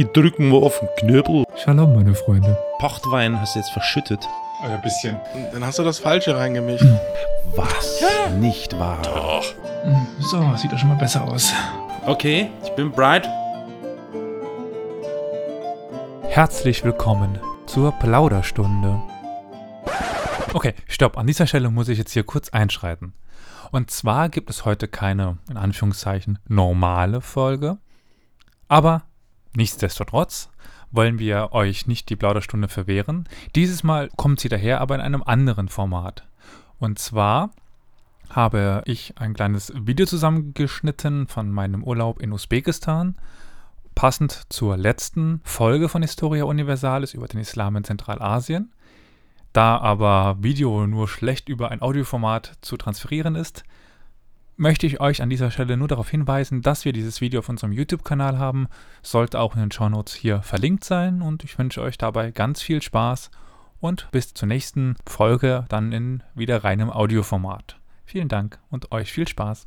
Ich drück mal auf den Knöbel. Shalom, meine Freunde. Pochtwein hast du jetzt verschüttet. Ein Oh bisschen. Dann hast du das Falsche reingemischt. Was? Nicht wahr. Doch. Hm, So, sieht doch schon mal besser aus. Okay, ich bin bright. Herzlich willkommen zur Plauderstunde. Okay, stopp. An dieser Stelle muss ich jetzt hier kurz einschreiten. Und zwar gibt es heute keine, in Anführungszeichen, normale Folge. Aber nichtsdestotrotz wollen wir euch nicht die Plauderstunde verwehren. Dieses Mal kommt sie daher, aber in einem anderen Format. Und zwar habe ich ein kleines Video zusammengeschnitten von meinem Urlaub in Usbekistan, passend zur letzten Folge von Historia Universalis über den Islam in Zentralasien. Da aber Video nur schlecht über ein Audioformat zu transferieren ist, möchte ich euch an dieser Stelle nur darauf hinweisen, dass wir dieses Video auf unserem YouTube-Kanal haben. Sollte auch in den Shownotes hier verlinkt sein und ich wünsche euch dabei ganz viel Spaß und bis zur nächsten Folge dann in wieder reinem Audioformat. Vielen Dank und euch viel Spaß.